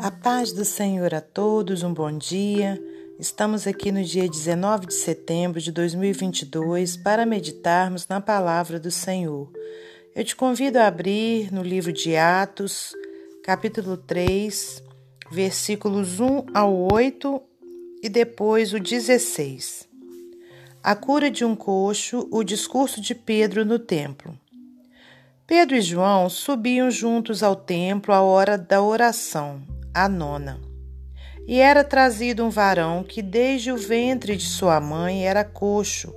A paz do Senhor a todos, um bom dia. Estamos aqui no dia 19 de setembro de 2022 para meditarmos na palavra do Senhor. Eu te convido a abrir no livro de Atos, capítulo 3, versículos 1 ao 8 e depois o 16. A cura de um coxo, o discurso de Pedro no templo. Pedro e João subiam juntos ao templo à hora da oração a nona. E era trazido um varão que desde o ventre de sua mãe era coxo,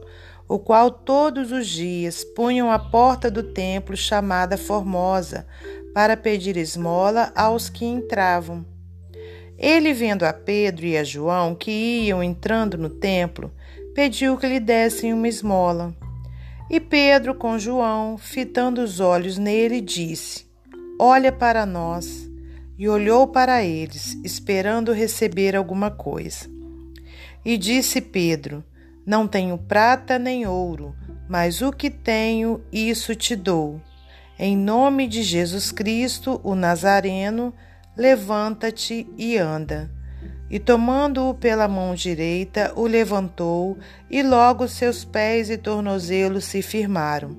o qual todos os dias punham à porta do templo chamada Formosa, para pedir esmola aos que entravam. Ele, vendo a Pedro e a João que iam entrando no templo, pediu que lhe dessem uma esmola. E Pedro, com João, fitando os olhos nele, disse: Olha para nós e olhou para eles, esperando receber alguma coisa. E disse Pedro: Não tenho prata nem ouro, mas o que tenho, isso te dou. Em nome de Jesus Cristo, o Nazareno, levanta-te e anda. E tomando-o pela mão direita, o levantou, e logo seus pés e tornozelos se firmaram.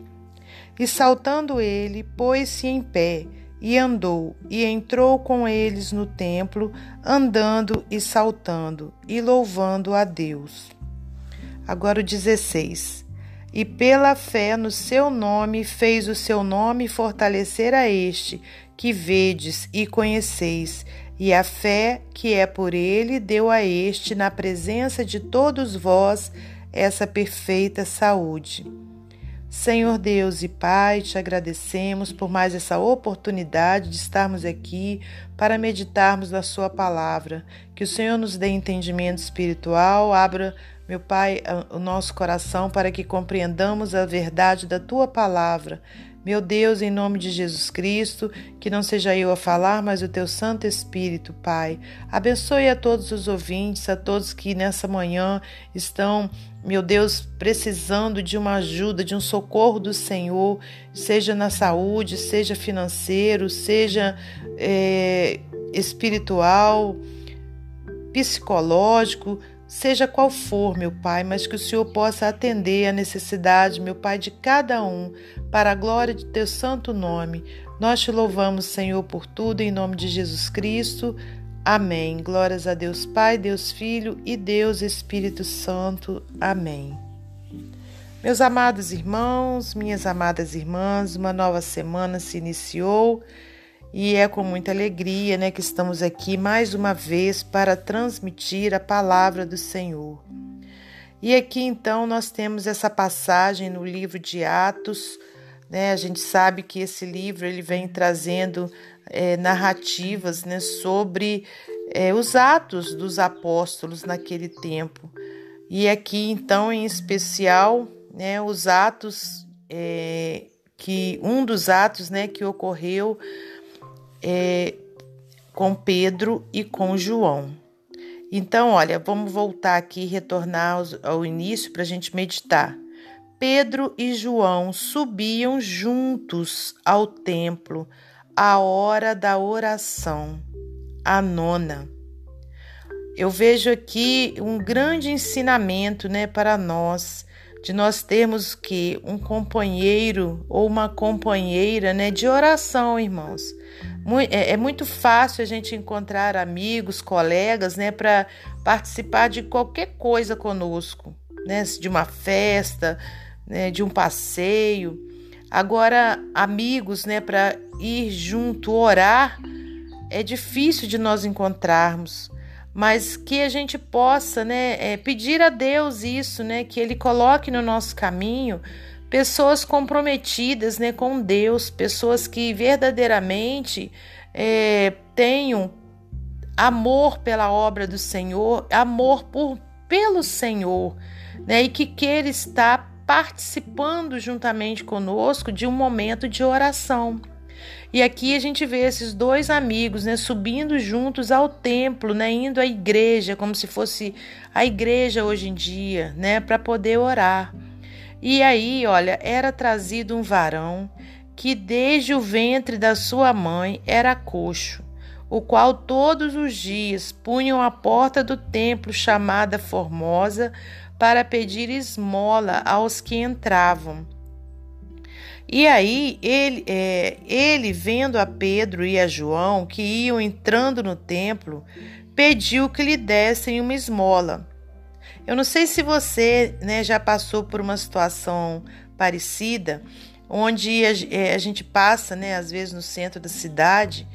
E saltando ele, pôs-se em pé, e andou, e entrou com eles no templo, andando e saltando, e louvando a Deus. Agora o 16. E pela fé no seu nome fez o seu nome fortalecer a este, que vedes e conheceis, e a fé que é por ele deu a este, na presença de todos vós, essa perfeita saúde. Senhor Deus e Pai, te agradecemos por mais essa oportunidade de estarmos aqui para meditarmos na Sua palavra. Que o Senhor nos dê entendimento espiritual, abra, meu Pai, o nosso coração para que compreendamos a verdade da Tua palavra. Meu Deus, em nome de Jesus Cristo, que não seja eu a falar, mas o teu Santo Espírito, Pai. Abençoe a todos os ouvintes, a todos que nessa manhã estão, meu Deus, precisando de uma ajuda, de um socorro do Senhor, seja na saúde, seja financeiro, seja é, espiritual, psicológico seja qual for, meu Pai, mas que o Senhor possa atender a necessidade, meu Pai, de cada um, para a glória de teu santo nome. Nós te louvamos, Senhor, por tudo, em nome de Jesus Cristo. Amém. Glórias a Deus Pai, Deus Filho e Deus Espírito Santo. Amém. Meus amados irmãos, minhas amadas irmãs, uma nova semana se iniciou. E é com muita alegria né, que estamos aqui mais uma vez para transmitir a palavra do Senhor. E aqui então nós temos essa passagem no livro de Atos. Né? A gente sabe que esse livro ele vem trazendo é, narrativas né, sobre é, os atos dos apóstolos naquele tempo. E aqui então em especial né, os atos é, que um dos atos né, que ocorreu é, com Pedro e com João. Então, olha, vamos voltar aqui, retornar ao início para a gente meditar. Pedro e João subiam juntos ao templo à hora da oração, a nona. Eu vejo aqui um grande ensinamento né, para nós de nós termos que um companheiro ou uma companheira, né, de oração, irmãos. É, é muito fácil a gente encontrar amigos, colegas, né, para participar de qualquer coisa conosco, né, de uma festa, né, de um passeio. Agora, amigos, né, para ir junto orar, é difícil de nós encontrarmos mas que a gente possa né, é, pedir a Deus isso, né, que Ele coloque no nosso caminho pessoas comprometidas né, com Deus, pessoas que verdadeiramente é, tenham amor pela obra do Senhor, amor por, pelo Senhor, né, e que queira estar participando juntamente conosco de um momento de oração. E aqui a gente vê esses dois amigos, né, subindo juntos ao templo, né, indo à igreja, como se fosse a igreja hoje em dia, né, para poder orar. E aí, olha, era trazido um varão que desde o ventre da sua mãe era coxo, o qual todos os dias punham à porta do templo chamada Formosa para pedir esmola aos que entravam. E aí ele, é, ele vendo a Pedro e a João que iam entrando no templo, pediu que lhe dessem uma esmola. Eu não sei se você né, já passou por uma situação parecida, onde a, é, a gente passa, né, às vezes no centro da cidade,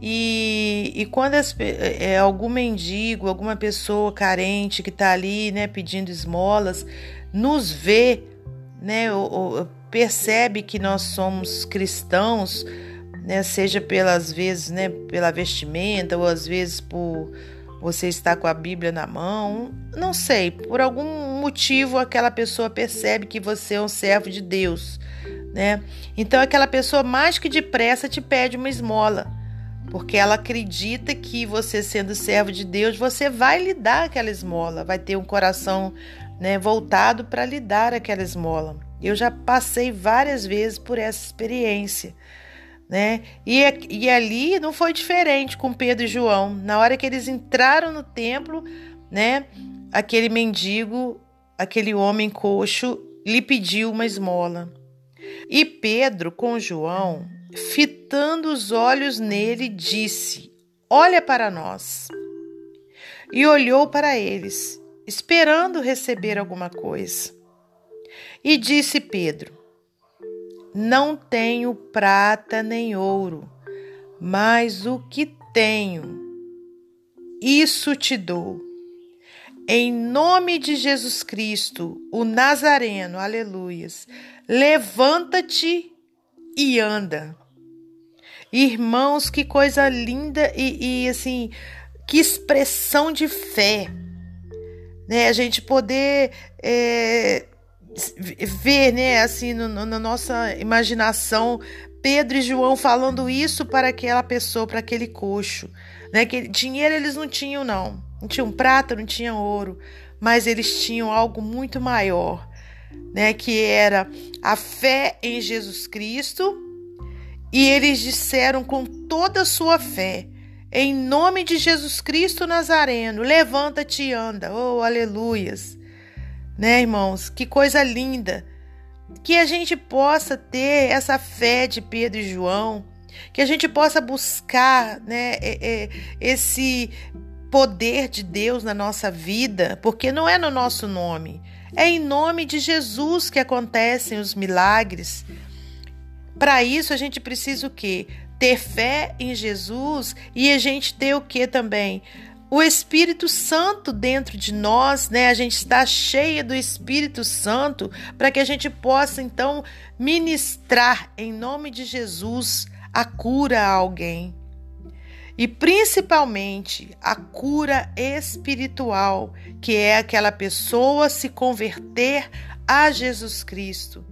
e, e quando as, é, algum mendigo, alguma pessoa carente que está ali, né, pedindo esmolas, nos vê, né, ou, ou, percebe que nós somos cristãos, né, seja pelas vezes, né, pela vestimenta ou às vezes por você estar com a Bíblia na mão, não sei, por algum motivo aquela pessoa percebe que você é um servo de Deus, né? Então aquela pessoa mais que depressa te pede uma esmola porque ela acredita que você sendo servo de Deus, você vai lhe dar aquela esmola, vai ter um coração né, voltado para lhe dar aquela esmola. Eu já passei várias vezes por essa experiência. Né? E, e ali não foi diferente com Pedro e João. Na hora que eles entraram no templo, né, aquele mendigo, aquele homem coxo, lhe pediu uma esmola. E Pedro com João fitando os olhos nele, disse: Olha para nós. E olhou para eles, esperando receber alguma coisa. E disse Pedro: Não tenho prata nem ouro, mas o que tenho, isso te dou. Em nome de Jesus Cristo, o Nazareno, aleluias, levanta-te e anda. Irmãos, que coisa linda e, e assim, que expressão de fé. Né? A gente poder é, ver, né, assim, no, no, na nossa imaginação, Pedro e João falando isso para aquela pessoa, para aquele coxo. Né? Que dinheiro eles não tinham, não. Não tinham prata, não tinham ouro, mas eles tinham algo muito maior, né? Que era a fé em Jesus Cristo e eles disseram com toda a sua fé: Em nome de Jesus Cristo Nazareno, levanta-te e anda. Oh, aleluias. Né, irmãos? Que coisa linda. Que a gente possa ter essa fé de Pedro e João, que a gente possa buscar né, esse poder de Deus na nossa vida, porque não é no nosso nome, é em nome de Jesus que acontecem os milagres. Para isso a gente precisa o quê? Ter fé em Jesus e a gente ter o que também? O Espírito Santo dentro de nós, né? A gente está cheia do Espírito Santo para que a gente possa então ministrar em nome de Jesus a cura a alguém. E principalmente a cura espiritual, que é aquela pessoa se converter a Jesus Cristo.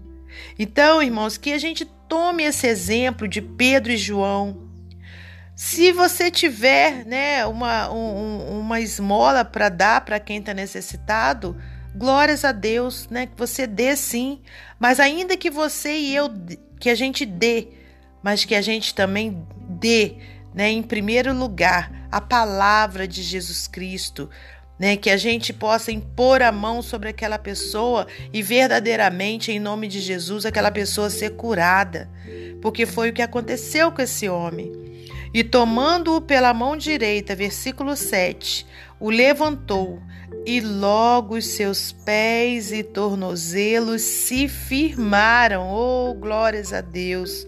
Então, irmãos, que a gente Tome esse exemplo de Pedro e João. Se você tiver né, uma, um, uma esmola para dar para quem está necessitado, glórias a Deus, né? Que você dê sim. Mas ainda que você e eu, que a gente dê, mas que a gente também dê, né? Em primeiro lugar, a palavra de Jesus Cristo, né? Que a gente possa impor a mão sobre aquela pessoa e verdadeiramente, em nome de Jesus, aquela pessoa ser curada, porque foi o que aconteceu com esse homem. E tomando-o pela mão direita, versículo 7, o levantou, e logo os seus pés e tornozelos se firmaram. Oh, glórias a Deus!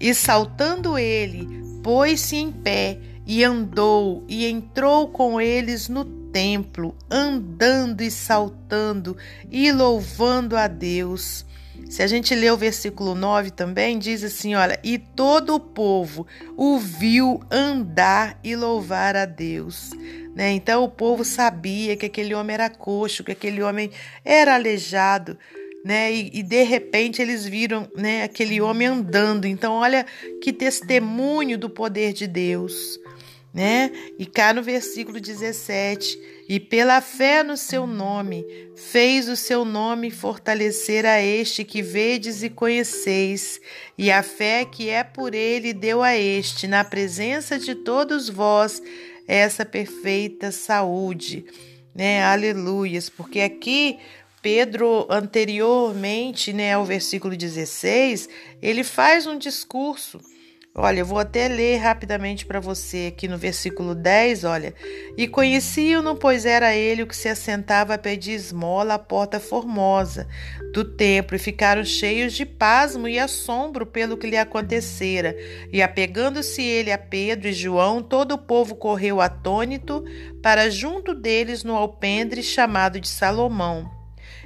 E saltando ele, pôs-se em pé e andou e entrou com eles no templo, andando e saltando e louvando a Deus. Se a gente ler o versículo 9 também, diz assim: olha, e todo o povo o viu andar e louvar a Deus. Né? Então o povo sabia que aquele homem era coxo, que aquele homem era aleijado. Né? E, e, de repente eles viram né, aquele homem andando. Então, olha que testemunho do poder de Deus né? E cá no versículo 17 e pela fé no seu nome, fez o seu nome fortalecer a este que vedes e conheceis, e a fé que é por ele deu a este, na presença de todos vós, essa perfeita saúde. Né? Aleluias, porque aqui Pedro, anteriormente, né, ao versículo 16, ele faz um discurso Olha, eu vou até ler rapidamente para você aqui no versículo 10, olha. E conheciam-no, pois era ele o que se assentava a pedir esmola à porta formosa do templo, e ficaram cheios de pasmo e assombro pelo que lhe acontecera. E apegando-se ele a Pedro e João, todo o povo correu atônito para junto deles no alpendre chamado de Salomão.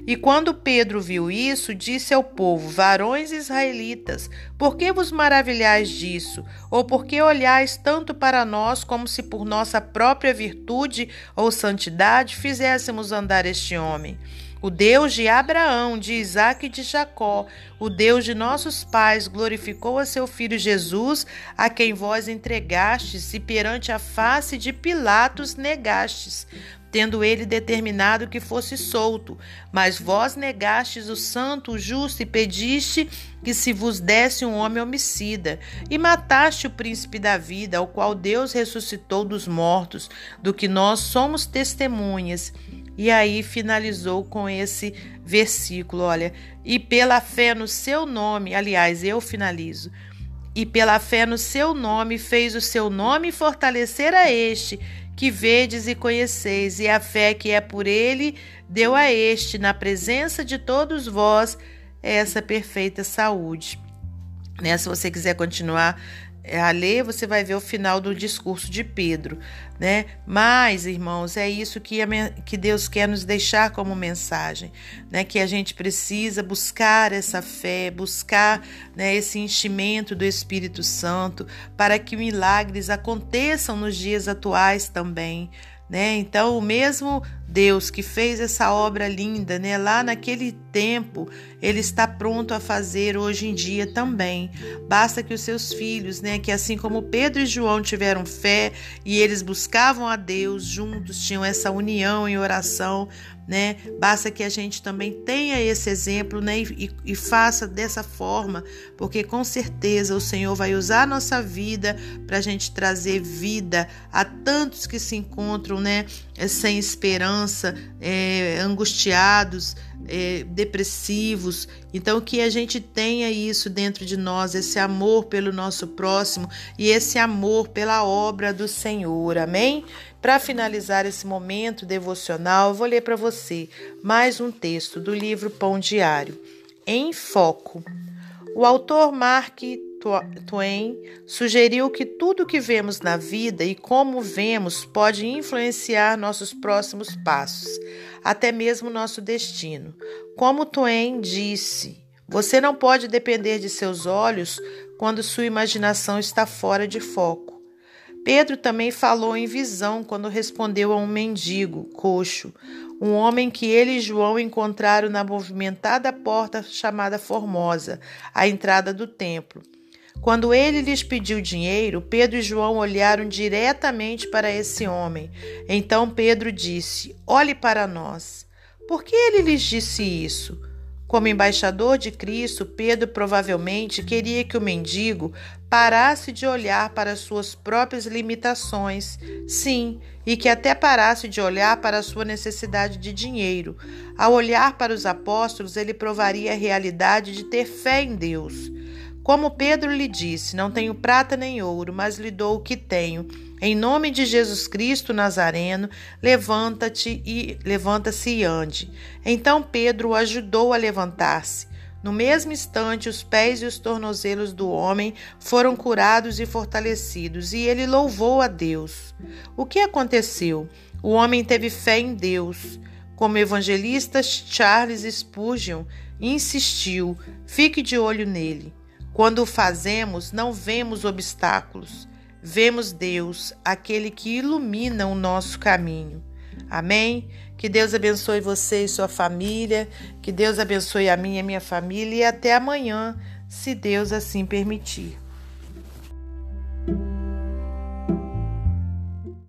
E quando Pedro viu isso, disse ao povo: Varões israelitas, por que vos maravilhais disso? Ou por que olhais tanto para nós como se por nossa própria virtude ou santidade fizéssemos andar este homem? O Deus de Abraão, de Isaac e de Jacó, o Deus de nossos pais, glorificou a seu filho Jesus, a quem vós entregastes e perante a face de Pilatos negastes tendo ele determinado que fosse solto. Mas vós negastes o santo, o justo, e pediste que se vos desse um homem homicida, e mataste o príncipe da vida, ao qual Deus ressuscitou dos mortos, do que nós somos testemunhas. E aí finalizou com esse versículo, olha, e pela fé no seu nome, aliás, eu finalizo. E pela fé no seu nome fez o seu nome fortalecer a este que vedes e conheceis, e a fé que é por ele deu a este, na presença de todos vós, essa perfeita saúde. Né? Se você quiser continuar a ler, você vai ver o final do discurso de Pedro, né? Mas, irmãos, é isso que, a, que Deus quer nos deixar como mensagem, né? Que a gente precisa buscar essa fé, buscar né, esse enchimento do Espírito Santo para que milagres aconteçam nos dias atuais também, né? Então, o mesmo Deus que fez essa obra linda, né, lá naquele tempo, ele está pronto a fazer hoje em dia também. Basta que os seus filhos, né, que assim como Pedro e João tiveram fé e eles buscavam a Deus juntos, tinham essa união em oração, né? Basta que a gente também tenha esse exemplo, né? E, e, faça dessa forma, porque com certeza o Senhor vai usar a nossa vida para a gente trazer vida a tantos que se encontram, né? Sem esperança, é, angustiados, é, depressivos. Então, que a gente tenha isso dentro de nós, esse amor pelo nosso próximo e esse amor pela obra do Senhor. Amém? Para finalizar esse momento devocional, eu vou ler para você mais um texto do livro Pão Diário. Em Foco. O autor Mark Twain sugeriu que tudo que vemos na vida e como vemos pode influenciar nossos próximos passos, até mesmo nosso destino. Como Twain disse, você não pode depender de seus olhos quando sua imaginação está fora de foco. Pedro também falou em visão quando respondeu a um mendigo coxo, um homem que ele e João encontraram na movimentada porta chamada Formosa, à entrada do templo. Quando ele lhes pediu dinheiro, Pedro e João olharam diretamente para esse homem. Então Pedro disse: Olhe para nós. Por que ele lhes disse isso? Como embaixador de Cristo, Pedro provavelmente queria que o mendigo parasse de olhar para suas próprias limitações, sim, e que até parasse de olhar para sua necessidade de dinheiro. Ao olhar para os apóstolos, ele provaria a realidade de ter fé em Deus. Como Pedro lhe disse: Não tenho prata nem ouro, mas lhe dou o que tenho. Em nome de Jesus Cristo Nazareno, levanta-te e levanta-se e ande. Então Pedro o ajudou a levantar-se. No mesmo instante, os pés e os tornozelos do homem foram curados e fortalecidos, e ele louvou a Deus. O que aconteceu? O homem teve fé em Deus. Como evangelista Charles Spurgeon insistiu, fique de olho nele. Quando o fazemos, não vemos obstáculos, vemos Deus, aquele que ilumina o nosso caminho. Amém? Que Deus abençoe você e sua família, que Deus abençoe a minha e a minha família e até amanhã, se Deus assim permitir.